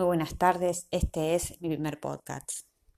Muy buenas tardes, este es mi primer podcast.